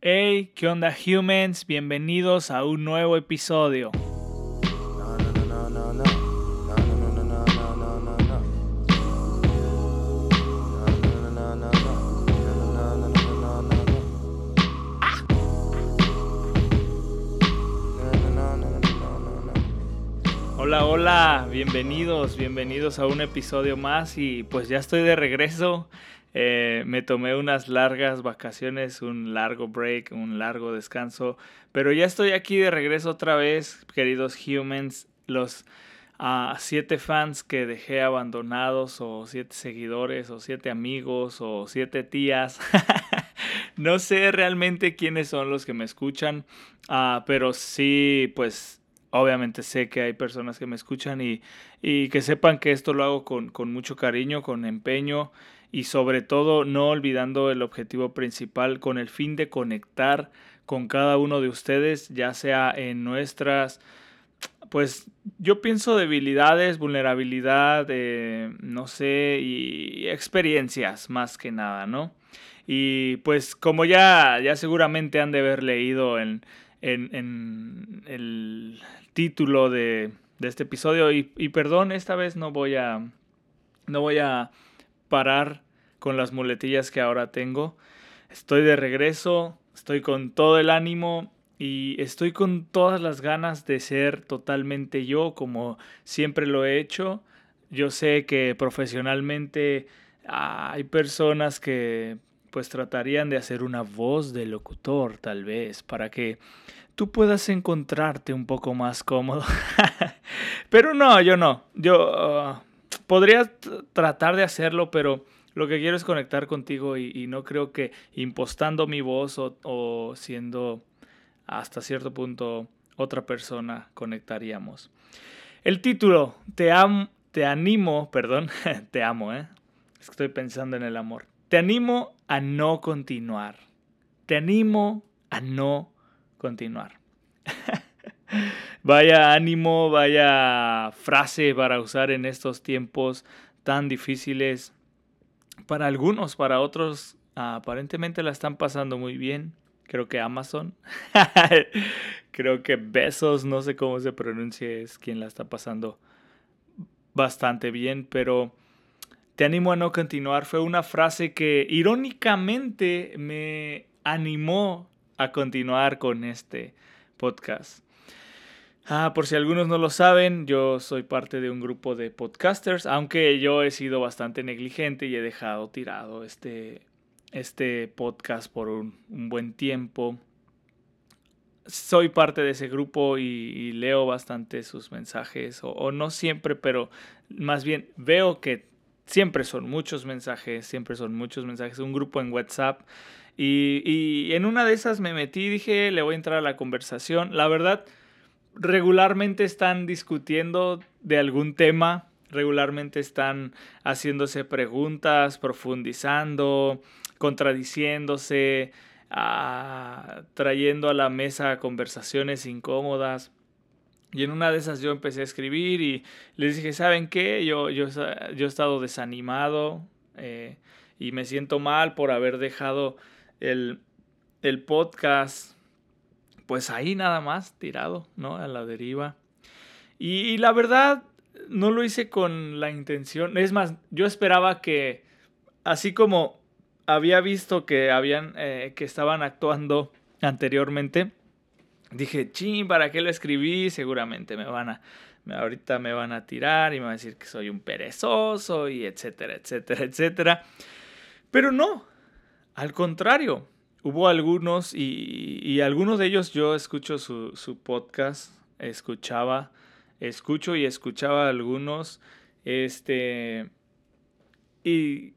Hey, ¿qué onda humans? Bienvenidos a un nuevo episodio. Hola, hola, bienvenidos, bienvenidos a un episodio más y pues ya estoy de regreso. Eh, me tomé unas largas vacaciones, un largo break, un largo descanso, pero ya estoy aquí de regreso otra vez, queridos humans, los uh, siete fans que dejé abandonados, o siete seguidores, o siete amigos, o siete tías. no sé realmente quiénes son los que me escuchan, uh, pero sí, pues obviamente sé que hay personas que me escuchan y, que sepan que esto lo hago con mucho cariño, con empeño y sobre todo no olvidando el objetivo principal con el fin de conectar con cada uno de ustedes, ya sea en nuestras, pues yo pienso debilidades, vulnerabilidad, eh, no sé, y experiencias más que nada, ¿no? Y pues como ya, ya seguramente han de haber leído en, en, en el título de, de este episodio, y, y perdón, esta vez no voy a, no voy a parar con las muletillas que ahora tengo. Estoy de regreso, estoy con todo el ánimo y estoy con todas las ganas de ser totalmente yo como siempre lo he hecho. Yo sé que profesionalmente hay personas que pues tratarían de hacer una voz de locutor tal vez para que tú puedas encontrarte un poco más cómodo. pero no, yo no. Yo uh, podría tratar de hacerlo, pero lo que quiero es conectar contigo y, no creo que impostando mi voz o, siendo hasta cierto punto otra persona conectaríamos. El título, te, am, te animo, perdón, te amo, ¿eh? Estoy pensando en el amor. Te animo a no continuar. Te animo a no continuar. vaya ánimo, vaya frase para usar en estos tiempos tan difíciles para algunos, para otros, aparentemente la están pasando muy bien. Creo que Amazon. Creo que Besos, no sé cómo se pronuncia, es quien la está pasando bastante bien, pero te animo a no continuar. Fue una frase que irónicamente me animó a continuar con este podcast. Ah, por si algunos no lo saben, yo soy parte de un grupo de podcasters, aunque yo he sido bastante negligente y he dejado tirado este, este podcast por un, buen tiempo. Soy parte de ese grupo y, leo bastante sus mensajes, o, no siempre, pero más bien veo que siempre son muchos mensajes, siempre son muchos mensajes, un grupo en WhatsApp. Y, y en una de esas me metí y dije, le voy a entrar a la conversación. La verdad, regularmente están discutiendo de algún tema, regularmente están haciéndose preguntas, profundizando, contradiciéndose, ah, trayendo a la mesa conversaciones incómodas. Y en una de esas yo empecé a escribir y les dije, ¿saben qué? Yo, yo, yo he estado desanimado eh, y me siento mal por haber dejado el, el podcast pues ahí nada más, tirado, ¿no? A la deriva. Y, la verdad, no lo hice con la intención. Es más, yo esperaba que, así como había visto que habían, eh, que estaban actuando anteriormente, dije, ching, ¿para qué lo escribí? Seguramente me van a, ahorita me van a tirar y me van a decir que soy un perezoso y etcétera, etcétera, etcétera. Pero no, al contrario, hubo algunos y, algunos de ellos yo escucho su, podcast, escuchaba, escucho y escuchaba algunos, este, y,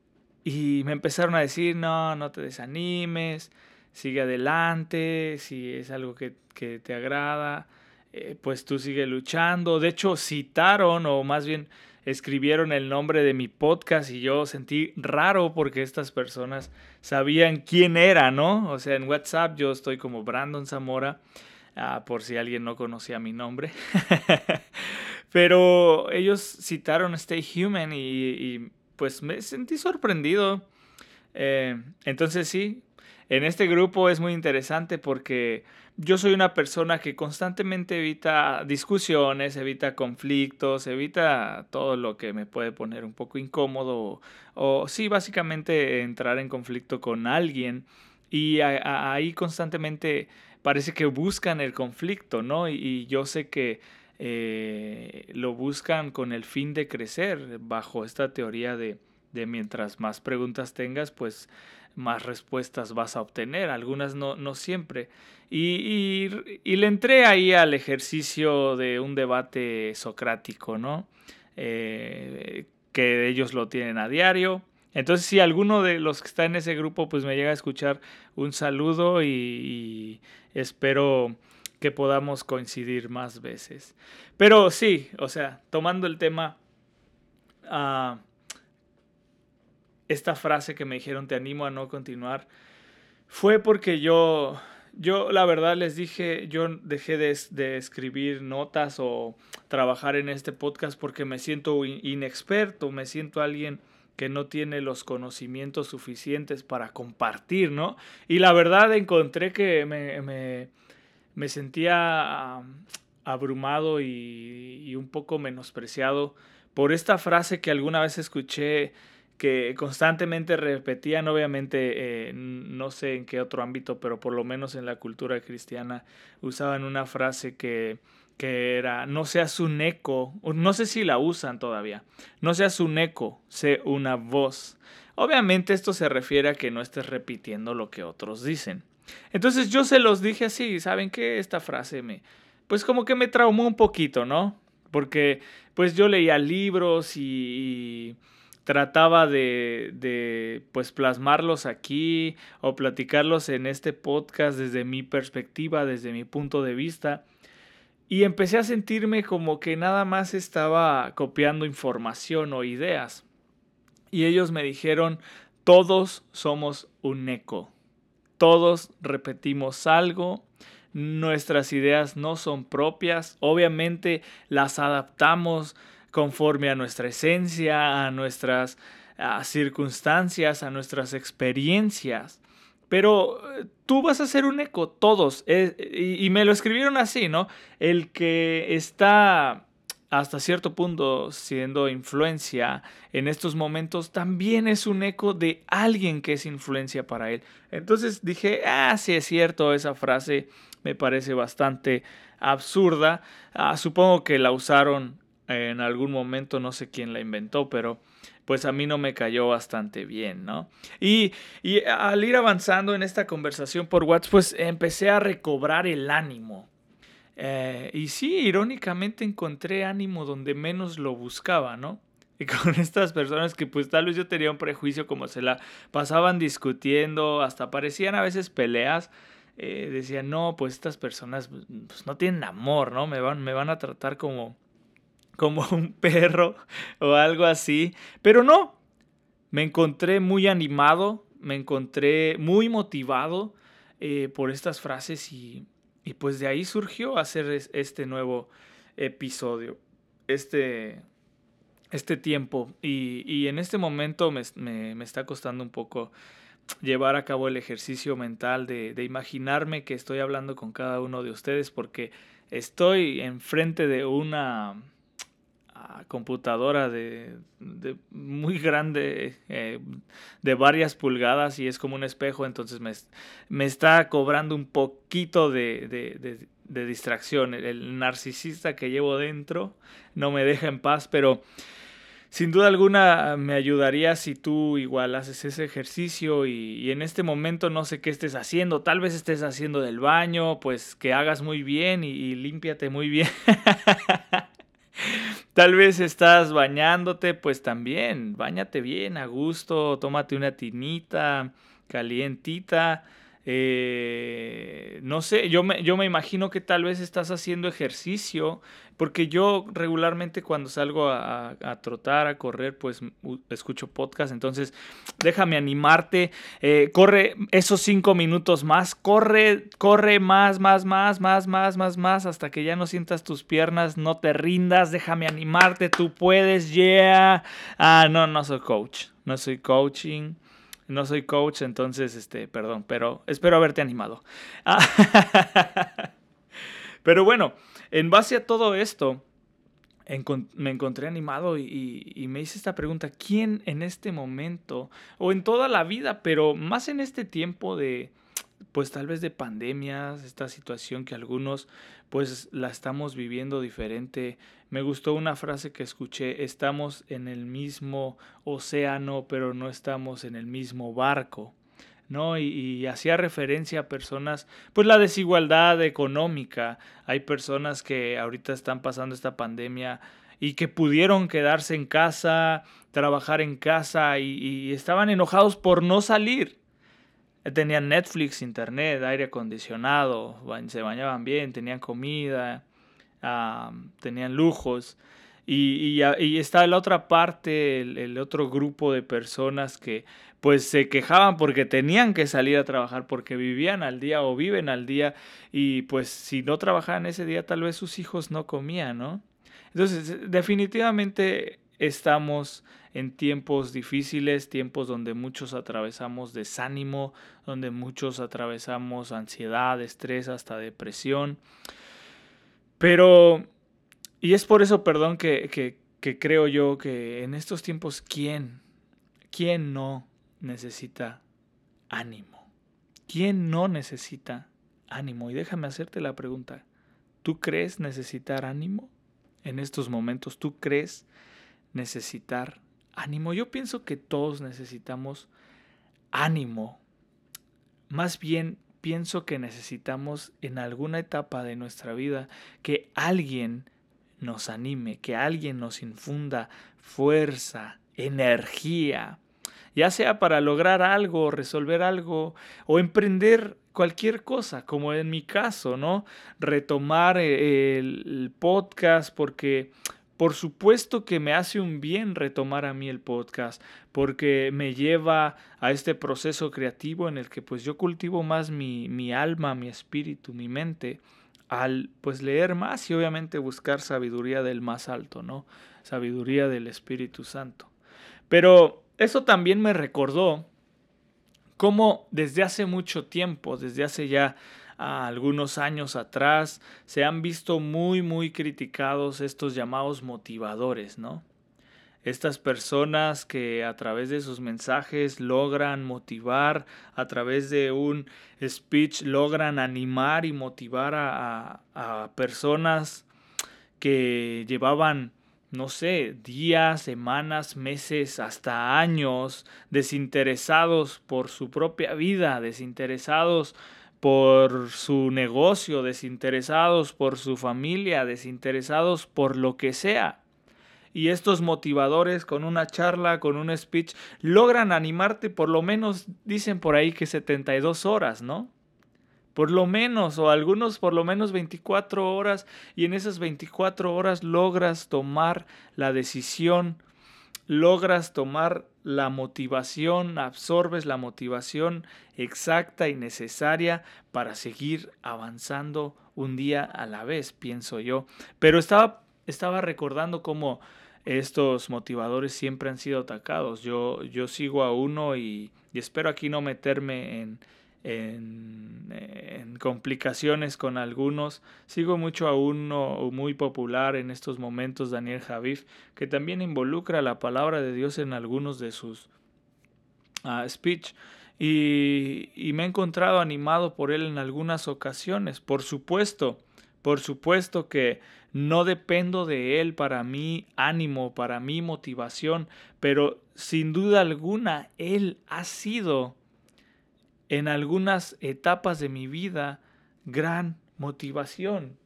me empezaron a decir, no, no te desanimes, sigue adelante, si es algo que, te agrada, eh, pues tú sigue luchando. De hecho, citaron, o más bien escribieron el nombre de mi podcast y yo sentí raro porque estas personas sabían quién era, ¿no? O sea, en WhatsApp yo estoy como Brandon Zamora, ah, por si alguien no conocía mi nombre. Pero ellos citaron Stay Human y, pues me sentí sorprendido. Eh, entonces sí, en este grupo es muy interesante porque yo soy una persona que constantemente evita discusiones, evita conflictos, evita todo lo que me puede poner un poco incómodo o, sí, básicamente entrar en conflicto con alguien y ahí constantemente parece que buscan el conflicto, ¿no? Y, yo sé que eh, lo buscan con el fin de crecer bajo esta teoría de, de mientras más preguntas tengas, pues más respuestas vas a obtener, algunas no, no siempre. Y, y, le entré ahí al ejercicio de un debate socrático, ¿no? Eh, que ellos lo tienen a diario. Entonces, si alguno de los que está en ese grupo pues me llega a escuchar, un saludo y, espero que podamos coincidir más veces. Pero sí, o sea, tomando el tema, uh, esta frase que me dijeron, te animo a no continuar, fue porque yo yo la verdad les dije, yo dejé de, escribir notas o trabajar en este podcast porque me siento inexperto, me siento alguien que no tiene los conocimientos suficientes para compartir, ¿no? Y la verdad encontré que me, sentía abrumado y un poco menospreciado por esta frase que alguna vez escuché que constantemente repetían, obviamente, eh, no sé en qué otro ámbito, pero por lo menos en la cultura cristiana usaban una frase que, que era, no seas un eco, no sé si la usan todavía, no seas un eco, sé una voz. Obviamente esto se refiere a que no estés repitiendo lo que otros dicen. Entonces yo se los dije así, ¿saben qué? Esta frase me, pues como que me traumó un poquito, ¿no? Porque pues yo leía libros y trataba de, de, pues plasmarlos aquí o platicarlos en este podcast desde mi perspectiva, desde mi punto de vista. Y empecé a sentirme como que nada más estaba copiando información o ideas. Y ellos me dijeron, todos somos un eco. Todos repetimos algo. Nuestras ideas no son propias. Obviamente las adaptamos conforme a nuestra esencia, a nuestras circunstancias, a nuestras experiencias. Pero eh, tú vas a ser un eco, todos. Eh, y, me lo escribieron así, ¿no? El que está hasta cierto punto siendo influencia en estos momentos, también es un eco de alguien que es influencia para él. Entonces dije, ah, sí es cierto, esa frase me parece bastante absurda. Ah, supongo que la usaron en algún momento, no sé quién la inventó, pero pues a mí no me cayó bastante bien, ¿no? Y, al ir avanzando en esta conversación por WhatsApp, pues empecé a recobrar el ánimo. Eh, y sí, irónicamente encontré ánimo donde menos lo buscaba, ¿no? Y con estas personas que pues tal vez yo tenía un prejuicio como se la pasaban discutiendo, hasta parecían a veces peleas, eh, decían, no, pues estas personas pues, no tienen amor, ¿no? Me van, me van a tratar como, como un perro o algo así. Pero no, me encontré muy animado, me encontré muy motivado eh, por estas frases y, pues de ahí surgió hacer este nuevo episodio, este, este tiempo. Y, en este momento me, está costando un poco llevar a cabo el ejercicio mental de, de, imaginarme que estoy hablando con cada uno de ustedes porque estoy enfrente de una computadora de, muy grande, eh, de varias pulgadas y es como un espejo, entonces me, me está cobrando un poquito de, de, distracción. El, narcisista que llevo dentro no me deja en paz, pero sin duda alguna me ayudaría si tú igual haces ese ejercicio y, en este momento no sé qué estés haciendo, tal vez estés haciendo del baño, pues que hagas muy bien y, y límpiate muy bien. Tal vez estás bañándote, pues también, bañate bien, a gusto, tómate una tinita calientita. Eh, no sé, yo me, yo me imagino que tal vez estás haciendo ejercicio porque yo regularmente cuando salgo a, trotar, a correr, pues escucho podcast. Entonces, déjame animarte. Eh, corre esos cinco minutos más. Corre, corre más, más, más, más, más, más, más. Hasta que ya no sientas tus piernas. No te rindas. Déjame animarte. Tú puedes. Yeah. Ah, no, no soy coach. No soy coaching. No soy coach, entonces, este, perdón, pero espero haberte animado. pero bueno, en base a todo esto, me encontré animado y, me hice esta pregunta, ¿quién en este momento, o en toda la vida, pero más en este tiempo de, pues tal vez de pandemias, esta situación que algunos pues la estamos viviendo diferente. Me gustó una frase que escuché, estamos en el mismo océano, pero no estamos en el mismo barco. ¿no? Y, hacía referencia a personas, pues la desigualdad económica. Hay personas que ahorita están pasando esta pandemia y que pudieron quedarse en casa, trabajar en casa y, estaban enojados por no salir. Tenían Netflix, internet, aire acondicionado, se bañaban bien, tenían comida, tenían lujos. Y, y, está la otra parte, el, otro grupo de personas que pues se quejaban porque tenían que salir a trabajar, porque vivían al día o viven al día y pues si no trabajaban ese día tal vez sus hijos no comían, ¿no? Entonces definitivamente estamos en tiempos difíciles, tiempos donde muchos atravesamos desánimo, donde muchos atravesamos ansiedad, estrés, hasta depresión. Pero, y es por eso, perdón, que, que, creo yo que en estos tiempos, ¿quién? ¿Quién no necesita ánimo? ¿Quién no necesita ánimo? Y déjame hacerte la pregunta. ¿Tú crees necesitar ánimo en estos momentos? ¿Tú crees ánimo? Yo pienso que todos necesitamos ánimo. Más bien pienso que necesitamos en alguna etapa de nuestra vida que alguien nos anime, que alguien nos infunda fuerza, energía, ya sea para lograr algo, resolver algo o emprender cualquier cosa, como en mi caso, ¿no? Retomar eh, el, podcast porque por supuesto que me hace un bien retomar a mí el podcast, porque me lleva a este proceso creativo en el que pues yo cultivo más mi, mi alma, mi espíritu, mi mente, al pues leer más y obviamente buscar sabiduría del más alto, ¿no? Sabiduría del Espíritu Santo. Pero eso también me recordó cómo desde hace mucho tiempo, desde hace ya ah, algunos años atrás, se han visto muy, muy criticados estos llamados motivadores, ¿no? Estas personas que a través de sus mensajes logran motivar, a través de un speech logran animar y motivar a, a personas que llevaban no sé, días, semanas, meses, hasta años, desinteresados por su propia vida, desinteresados por su negocio, desinteresados por su familia, desinteresados por lo que sea. Y estos motivadores con una charla, con un speech, logran animarte por lo menos, dicen por ahí que 72 horas, ¿no? por lo menos, o algunos por lo menos 24 horas, y en esas 24 horas logras tomar la decisión, logras tomar la motivación, absorbes la motivación exacta y necesaria para seguir avanzando un día a la vez, pienso yo. Pero estaba, estaba recordando cómo estos motivadores siempre han sido atacados. Yo, yo sigo a uno y espero aquí no meterme en en, complicaciones con algunos. Sigo mucho a uno muy popular en estos momentos, Daniel Javif, que también involucra la palabra de Dios en algunos de sus uh, speech. Y, y me he encontrado animado por él en algunas ocasiones. Por supuesto, por supuesto que no dependo de él para mi ánimo, para mi motivación, pero sin duda alguna él ha sido en algunas etapas de mi vida gran motivación.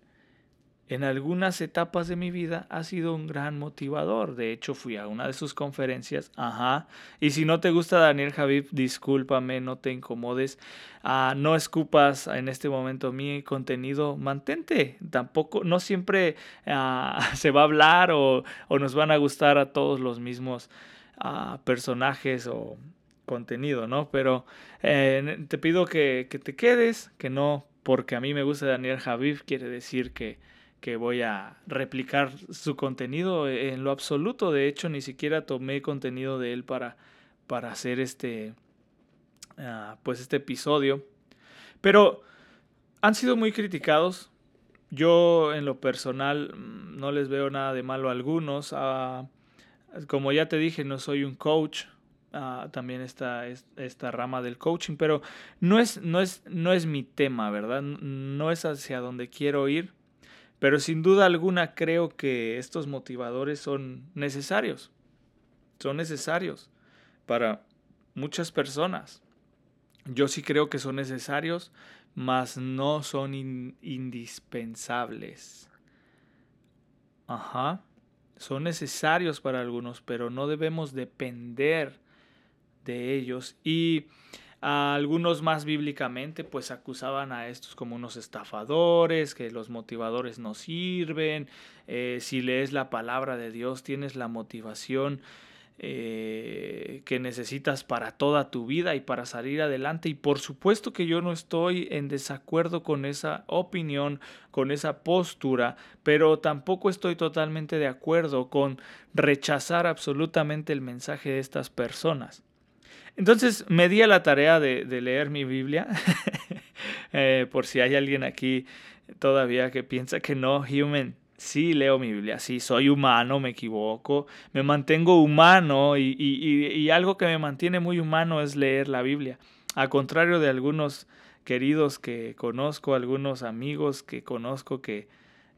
En algunas etapas de mi vida ha sido un gran motivador. De hecho, fui a una de sus conferencias. Ajá. Y si no te gusta Daniel Javib, discúlpame, no te incomodes. Ah, no escupas en este momento mi contenido. Mantente. Tampoco, no siempre ah, se va a hablar o, nos van a gustar a todos los mismos ah, personajes o contenido, ¿no? Pero eh, te pido que, te quedes, que no porque a mí me gusta Daniel Javif quiere decir que, que voy a replicar su contenido en lo absoluto. De hecho, ni siquiera tomé contenido de él para, para hacer este, ah, pues este episodio. Pero han sido muy criticados. Yo en lo personal mm, no les veo nada de malo a algunos. Ah, como ya te dije, no soy un coach. Ah, también está esta rama del coaching, pero no es, no, es, no es mi tema, ¿verdad? No es hacia donde quiero ir, pero sin duda alguna creo que estos motivadores son necesarios. Son necesarios para muchas personas. Yo sí creo que son necesarios, mas no son indispensables. Ajá. Son necesarios para algunos, pero no debemos depender de ellos. Y algunos más bíblicamente pues acusaban a estos como unos estafadores, que los motivadores no sirven. Eh, si lees la palabra de Dios tienes la motivación eh, que necesitas para toda tu vida y para salir adelante. Y por supuesto que yo no estoy en desacuerdo con esa opinión, con esa postura, pero tampoco estoy totalmente de acuerdo con rechazar absolutamente el mensaje de estas personas. Entonces me di a la tarea de, leer mi Biblia, eh, por si hay alguien aquí todavía que piensa que no, human sí leo mi Biblia, sí, soy humano, me equivoco, me mantengo humano y, algo que me mantiene muy humano es leer la Biblia. A contrario de algunos queridos que conozco, algunos amigos que conozco que,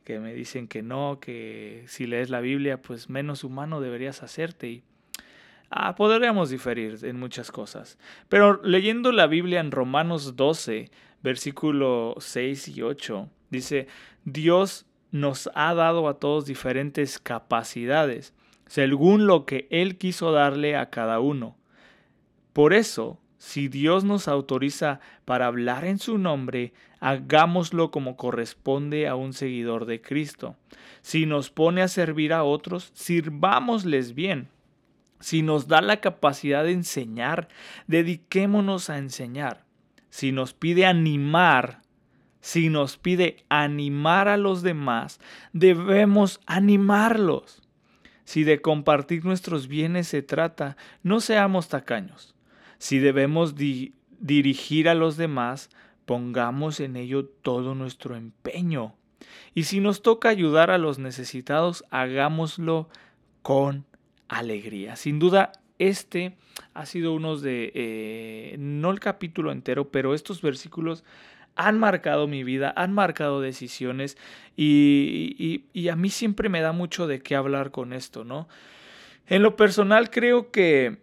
que me dicen que no, que si lees la Biblia, pues menos humano deberías hacerte. Y ah, podríamos diferir en muchas cosas. Pero leyendo la Biblia en Romanos 12, versículo 6 y 8, dice, Dios nos ha dado a todos diferentes capacidades, según lo que Él quiso darle a cada uno. Por eso, si Dios nos autoriza para hablar en su nombre, hagámoslo como corresponde a un seguidor de Cristo. Si nos pone a servir a otros, sirvámosles bien. Si nos da la capacidad de enseñar, dediquémonos a enseñar. Si nos pide animar, si nos pide animar a los demás, debemos animarlos. Si de compartir nuestros bienes se trata, no seamos tacaños. Si debemos dirigir a los demás, pongamos en ello todo nuestro empeño. Y si nos toca ayudar a los necesitados, hagámoslo con alegría. Sin duda, este ha sido uno de, eh, no el capítulo entero, pero estos versículos han marcado mi vida, han marcado decisiones y, y, a mí siempre me da mucho de qué hablar con esto, ¿no? En lo personal creo que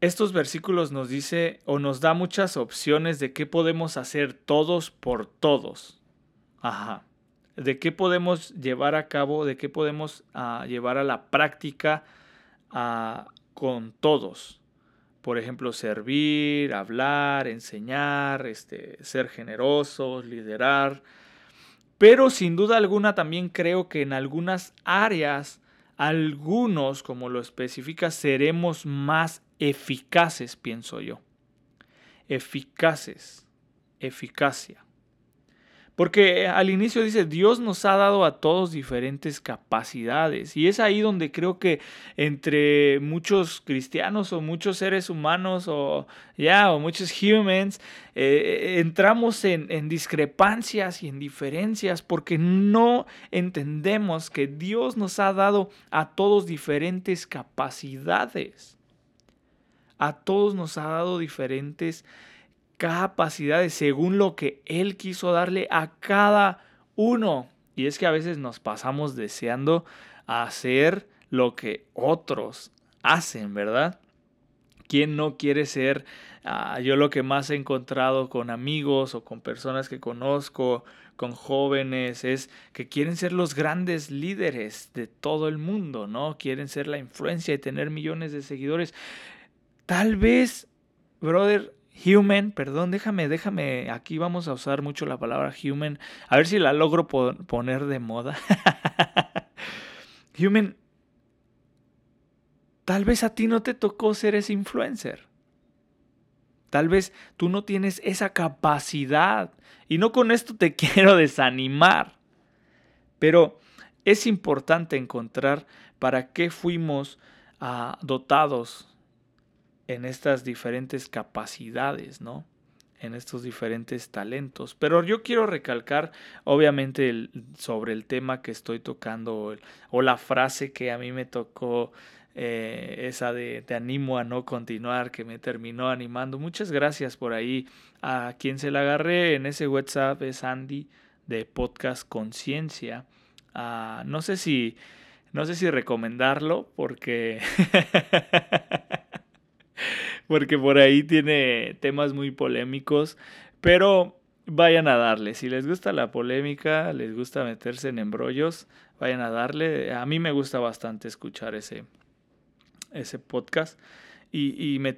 estos versículos nos dice o nos da muchas opciones de qué podemos hacer todos por todos. Ajá. De qué podemos llevar a cabo, de qué podemos ah, llevar a la práctica ah, con todos por ejemplo, servir, hablar, enseñar, este, ser generosos, liderar. Pero sin duda alguna también creo que en algunas áreas, algunos, como lo especifica, seremos más eficaces, pienso yo. Eficaces, eficacia. Porque al inicio dice, Dios nos ha dado a todos diferentes capacidades. Y es ahí donde creo que entre muchos cristianos o muchos seres humanos o ya, o muchos humans, eh, entramos en, en discrepancias y en diferencias porque no entendemos que Dios nos ha dado a todos diferentes capacidades. A todos nos ha dado diferentes capacidades según lo que Él quiso darle a cada uno. Y es que a veces nos pasamos deseando hacer lo que otros hacen, ¿verdad? ¿Quién no quiere ser? Ah, yo lo que más he encontrado con amigos o con personas que conozco, con jóvenes, es que quieren ser los grandes líderes de todo el mundo, ¿no? Quieren ser la influencia y tener millones de seguidores. Tal vez, brother, Human, perdón, déjame, déjame, aquí vamos a usar mucho la palabra human, a ver si la logro poner de moda. human, tal vez a ti no te tocó ser ese influencer. Tal vez tú no tienes esa capacidad. Y no con esto te quiero desanimar. Pero es importante encontrar para qué fuimos ah, dotados en estas diferentes capacidades, ¿no? En estos diferentes talentos. Pero yo quiero recalcar, obviamente, sobre el tema que estoy tocando o la frase que a mí me tocó, eh, esa de te animo a no continuar, que me terminó animando. Muchas gracias por ahí. A quien se la agarré en ese WhatsApp es Andy de Podcast Conciencia. Ah, no sé si no sé si recomendarlo porque porque por ahí tiene temas muy polémicos, pero vayan a darle. Si les gusta la polémica, les gusta meterse en embrollos, vayan a darle. A mí me gusta bastante escuchar ese, ese podcast y, me,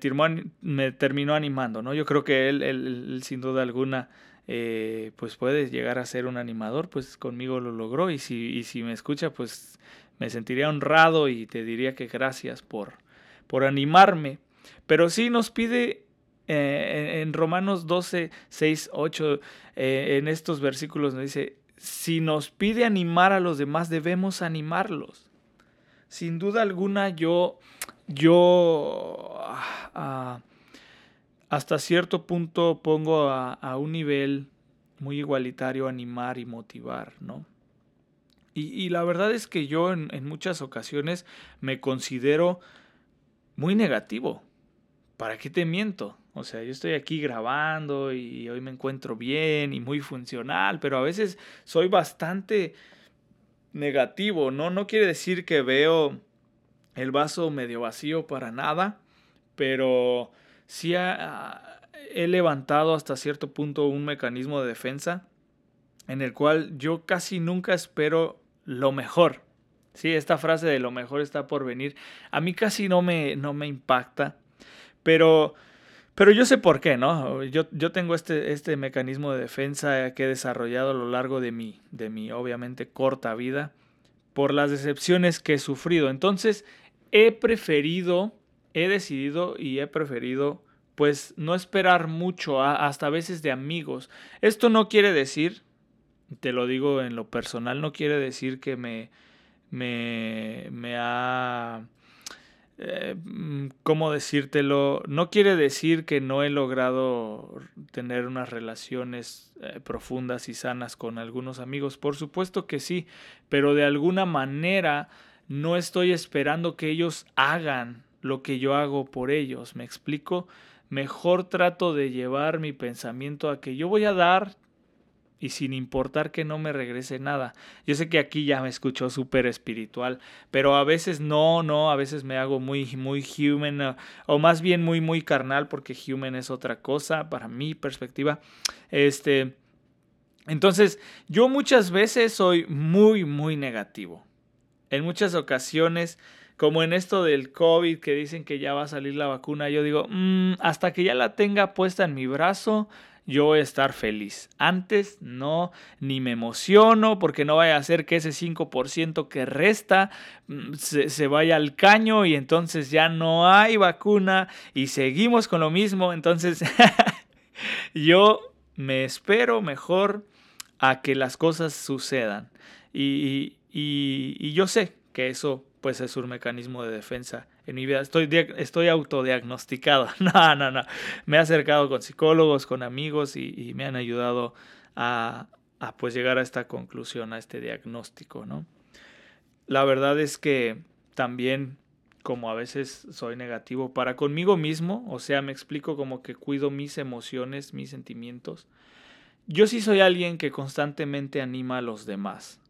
me terminó animando, ¿no? Yo creo que él, él sin duda alguna eh, pues puede llegar a ser un animador, pues conmigo lo logró y si, y si me escucha, pues me sentiría honrado y te diría que gracias por, por animarme. Pero sí nos pide eh, en Romanos 12, 6, 8, en estos versículos nos dice, si nos pide animar a los demás, debemos animarlos. Sin duda alguna yo, yo, ah, ah, hasta cierto punto pongo a, un nivel muy igualitario animar y motivar, ¿no? Y, la verdad es que yo en, muchas ocasiones me considero muy negativo. ¿Para qué te miento? O sea, yo estoy aquí grabando y hoy me encuentro bien y muy funcional, pero a veces soy bastante negativo, ¿no? No quiere decir que veo el vaso medio vacío para nada, pero sí he levantado hasta cierto punto un mecanismo de defensa en el cual yo casi nunca espero lo mejor. Sí, esta frase de lo mejor está por venir, a mí casi no me, no me impacta, pero, pero yo sé por qué, ¿no? Yo, yo tengo este, este mecanismo de defensa que he desarrollado a lo largo de mi, de mi, obviamente, corta vida por las decepciones que he sufrido. Entonces, he preferido he decidido y he preferido pues no esperar mucho, hasta veces de amigos. Esto no quiere decir, te lo digo en lo personal, no quiere decir que me, me, me ha... Eh, ¿Cómo decírtelo? No quiere decir que no he logrado tener unas relaciones eh, profundas y sanas con algunos amigos. Por supuesto que sí, pero de alguna manera no estoy esperando que ellos hagan lo que yo hago por ellos. ¿Me explico? Mejor trato de llevar mi pensamiento a que yo voy a dar y sin importar que no me regrese nada. Yo sé que aquí ya me escucho súper espiritual, pero a veces no, no, a veces me hago muy, muy human, o más bien muy, muy carnal, porque human es otra cosa para mi perspectiva. Este, entonces, yo muchas veces soy muy, muy negativo. En muchas ocasiones como en esto del COVID que dicen que ya va a salir la vacuna, yo digo, mm, hasta que ya la tenga puesta en mi brazo, yo estar feliz. Antes no, ni me emociono porque no vaya a ser que ese 5% que resta mm, se, se, vaya al caño y entonces ya no hay vacuna y seguimos con lo mismo. Entonces yo me espero mejor a que las cosas sucedan. Y, y yo sé que eso pues es un mecanismo de defensa en mi vida. Estoy, estoy autodiagnosticado. No, no, no. Me he acercado con psicólogos, con amigos y, me han ayudado a, a, pues llegar a esta conclusión, a este diagnóstico, ¿no? La verdad es que también como a veces soy negativo para conmigo mismo, o sea, me explico como que cuido mis emociones, mis sentimientos. Yo sí soy alguien que constantemente anima a los demás.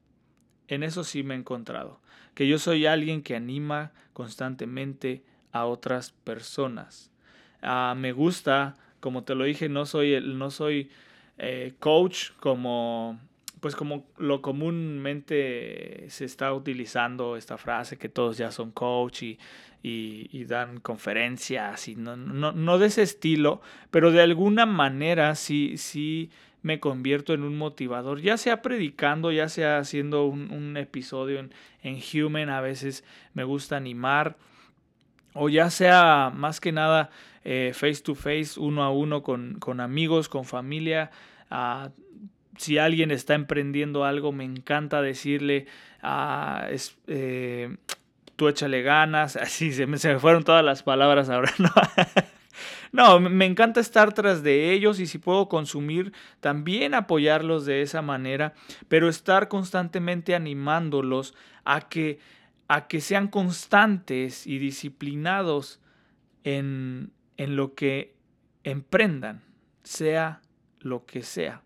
En eso sí me he encontrado que yo soy alguien que anima constantemente a otras personas. Ah, me gusta, como te lo dije, no soy, no soy eh, coach como pues como lo comúnmente se está utilizando esta frase que todos ya son coach y, y, dan conferencias y no, no, no, de ese estilo, pero de alguna manera sí, sí me convierto en un motivador, ya sea predicando, ya sea haciendo un, episodio en, en, Human, a veces me gusta animar, o ya sea más que nada eh, face to face, uno a uno con, con amigos, con familia. Ah, si alguien está emprendiendo algo, me encanta decirle, ah, eh, tú échale ganas, así se me, se me fueron todas las palabras ahora. No, me encanta estar tras de ellos y si puedo consumir, también apoyarlos de esa manera, pero estar constantemente animándolos a que, a que sean constantes y disciplinados en, en lo que emprendan, sea lo que sea,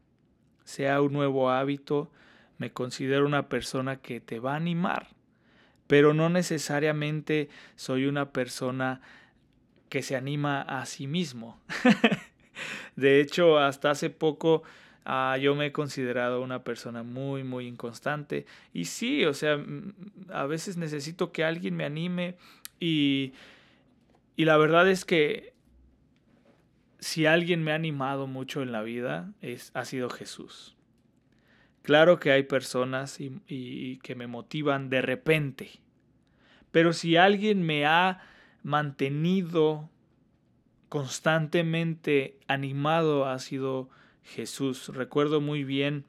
sea un nuevo hábito, me considero una persona que te va a animar, pero no necesariamente soy una persona que se anima a sí mismo. de hecho, hasta hace poco ah, yo me he considerado una persona muy, muy inconstante. Y sí, o sea, a veces necesito que alguien me anime y, y la verdad es que si alguien me ha animado mucho en la vida, es, ha sido Jesús. Claro que hay personas y, y que me motivan de repente, pero si alguien me ha mantenido constantemente animado ha sido Jesús. Recuerdo muy bien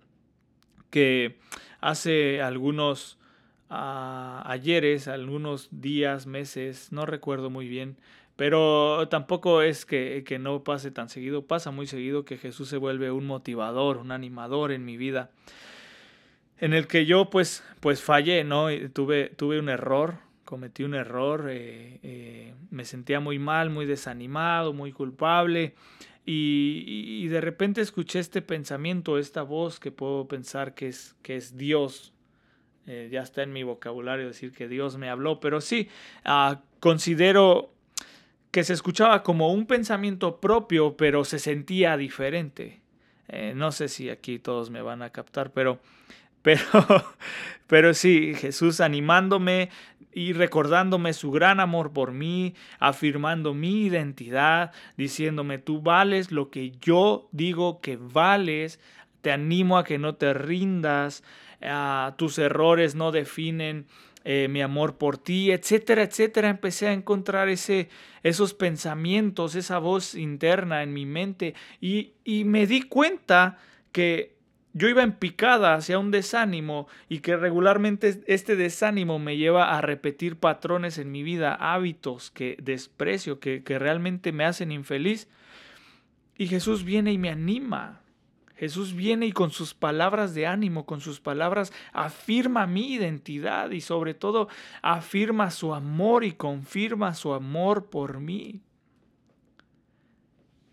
que hace algunos uh, ayeres, algunos días, meses, no recuerdo muy bien, pero tampoco es que, que, no pase tan seguido, pasa muy seguido que Jesús se vuelve un motivador, un animador en mi vida, en el que yo pues, pues fallé, ¿no? tuve, tuve un error, cometí un error, eh, eh, me sentía muy mal, muy desanimado, muy culpable. Y, de repente escuché este pensamiento, esta voz que puedo pensar que es, que es Dios. Eh, ya está en mi vocabulario decir que Dios me habló, pero sí, ah, considero que se escuchaba como un pensamiento propio, pero se sentía diferente. no sé si aquí todos me van a captar, pero, pero, pero sí, Jesús animándome, y recordándome su gran amor por mí, afirmando mi identidad, diciéndome tú vales lo que yo digo que vales, te animo a que no te rindas, tus errores no definen eh, mi amor por ti, etcétera, etcétera. Empecé a encontrar ese, esos pensamientos, esa voz interna en mi mente y, y me di cuenta que yo iba en picada hacia un desánimo y que regularmente este desánimo me lleva a repetir patrones en mi vida, hábitos que desprecio, que, que realmente me hacen infeliz. Y Jesús viene y me anima. Jesús viene y con sus palabras de ánimo, con sus palabras, afirma mi identidad y sobre todo afirma su amor y confirma su amor por mí.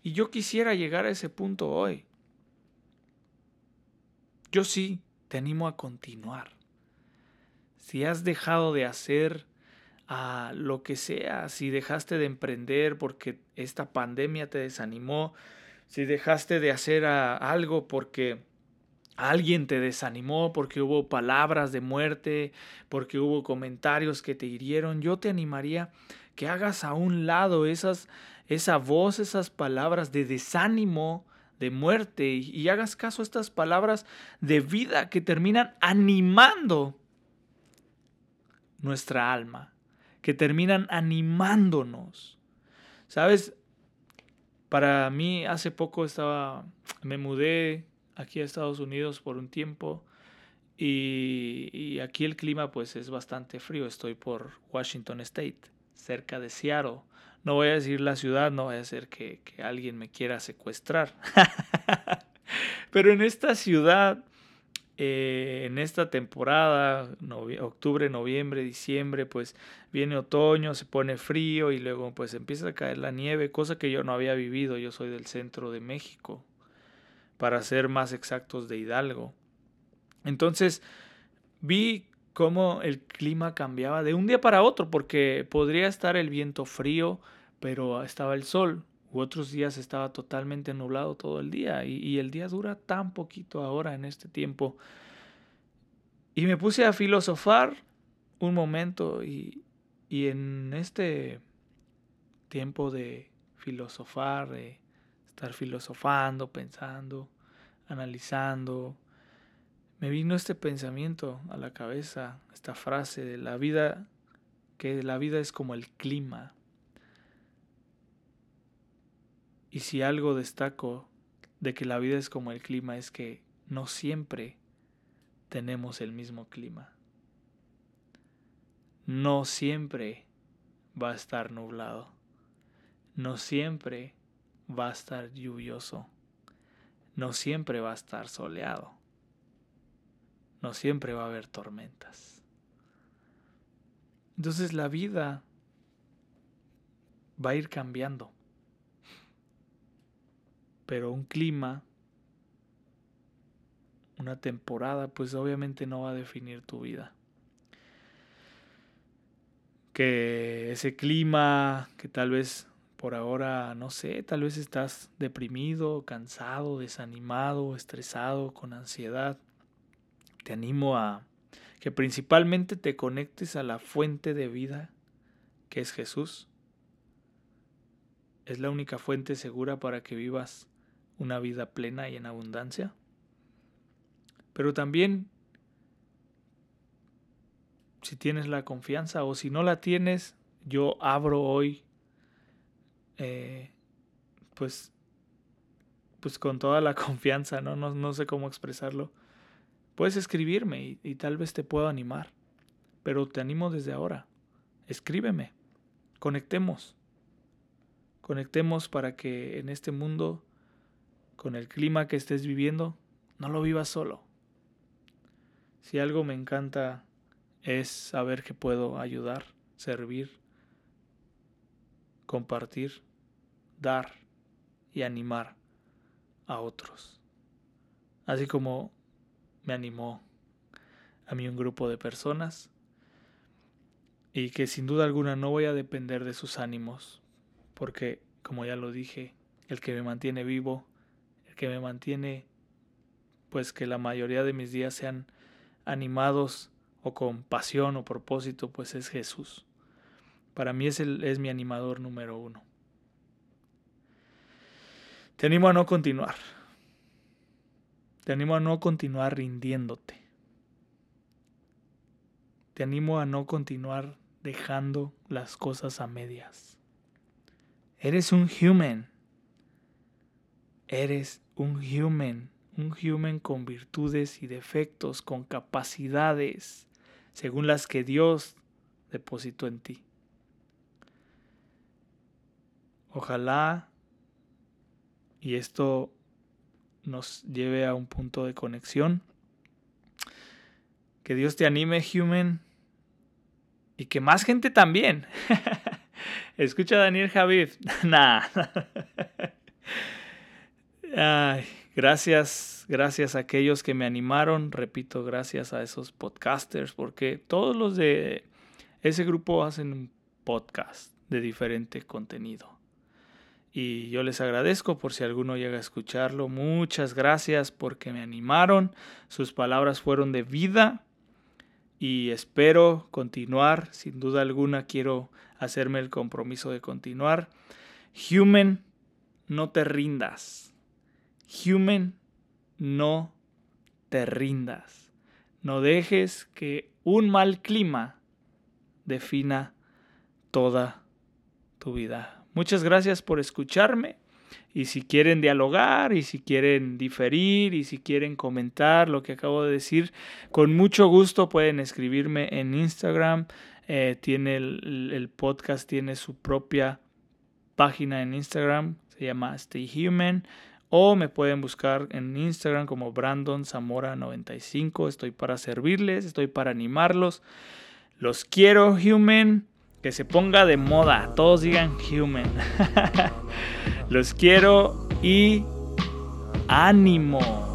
Y yo quisiera llegar a ese punto hoy. Yo sí te animo a continuar. Si has dejado de hacer a lo que sea, si dejaste de emprender porque esta pandemia te desanimó, si dejaste de hacer algo porque alguien te desanimó, porque hubo palabras de muerte, porque hubo comentarios que te hirieron, yo te animaría que hagas a un lado esas, esa voz, esas palabras de desánimo, de muerte y, hagas caso a estas palabras de vida que terminan animando nuestra alma, que terminan animándonos. ¿Sabes? Para mí hace poco estaba, me mudé aquí a Estados Unidos por un tiempo y, y, aquí el clima pues es bastante frío. Estoy por Washington State, cerca de Seattle. No voy a decir la ciudad, no voy a ser que, alguien me quiera secuestrar. Pero en esta ciudad, eh, en esta temporada, octubre, noviembre, diciembre, pues viene otoño, se pone frío y luego pues empieza a caer la nieve, cosa que yo no había vivido. Yo soy del centro de México, para ser más exactos de Hidalgo. Entonces vi cómo el clima cambiaba de un día para otro, porque podría estar el viento frío, pero estaba el sol, u otros días estaba totalmente nublado todo el día, y, el día dura tan poquito ahora en este tiempo. Y me puse a filosofar un momento y, y en este tiempo de filosofar, de estar filosofando, pensando, analizando, me vino este pensamiento a la cabeza, esta frase de la vida, que la vida es como el clima. Y si algo destaco de que la vida es como el clima es que no siempre tenemos el mismo clima. no siempre va a estar nublado. No siempre va a estar lluvioso. No siempre va a estar soleado. No siempre va a haber tormentas. Entonces la vida va a ir cambiando. Pero un clima, una temporada, pues obviamente no va a definir tu vida. Que ese clima, que tal vez por ahora, no sé, tal vez estás deprimido, cansado, desanimado, estresado, con ansiedad. Te animo a que principalmente te conectes a la fuente de vida que es Jesús. Es la única fuente segura para que vivas una vida plena y en abundancia. Pero también, si tienes la confianza o si no la tienes, yo abro hoy, eh, pues, pues con toda la confianza, ¿no? ¿no? No sé cómo expresarlo. Puedes escribirme y, tal vez te puedo animar, pero te animo desde ahora. Escríbeme, conectemos, conectemos para que en este mundo con el clima que estés viviendo, no lo vivas solo. Si algo me encanta es saber que puedo ayudar, servir, compartir, dar y animar a otros. Así como me animó a mí un grupo de personas y que sin duda alguna no voy a depender de sus ánimos, porque como ya lo dije, el que me mantiene vivo que me mantiene pues que la mayoría de mis días sean animados o con pasión o propósito, pues es Jesús. Para mí es, el, es mi animador número uno. Te animo a no continuar. Te animo a no continuar rindiéndote. Te animo a no continuar dejando las cosas a medias. Eres un human. Eres un human, un human con virtudes y defectos, con capacidades, según las que Dios depositó en ti. Ojalá y esto nos lleve a un punto de conexión. Que Dios te anime, human, y que más gente también. Escucha a Daniel Javid. nah. Ay, gracias, gracias a aquellos que me animaron, repito, gracias a esos podcasters, porque todos los de ese grupo hacen un podcast de diferente contenido. Y yo les agradezco por si alguno llega a escucharlo. Muchas gracias porque me animaron. Sus palabras fueron de vida y espero continuar. Sin duda alguna quiero hacerme el compromiso de continuar. Human, no te rindas. Human, no te rindas. No dejes que un mal clima defina toda tu vida. Muchas gracias por escucharme. Y si quieren dialogar, y si quieren diferir, y si quieren comentar lo que acabo de decir, con mucho gusto pueden escribirme en Instagram. Eh, tiene el, el, podcast, tiene su propia página en Instagram, se llama Stay Human o me pueden buscar en Instagram como Brandon Zamora 95. Estoy para servirles, estoy para animarlos. Los quiero, human. Que se ponga de moda. Todos digan human. Los quiero y ánimo.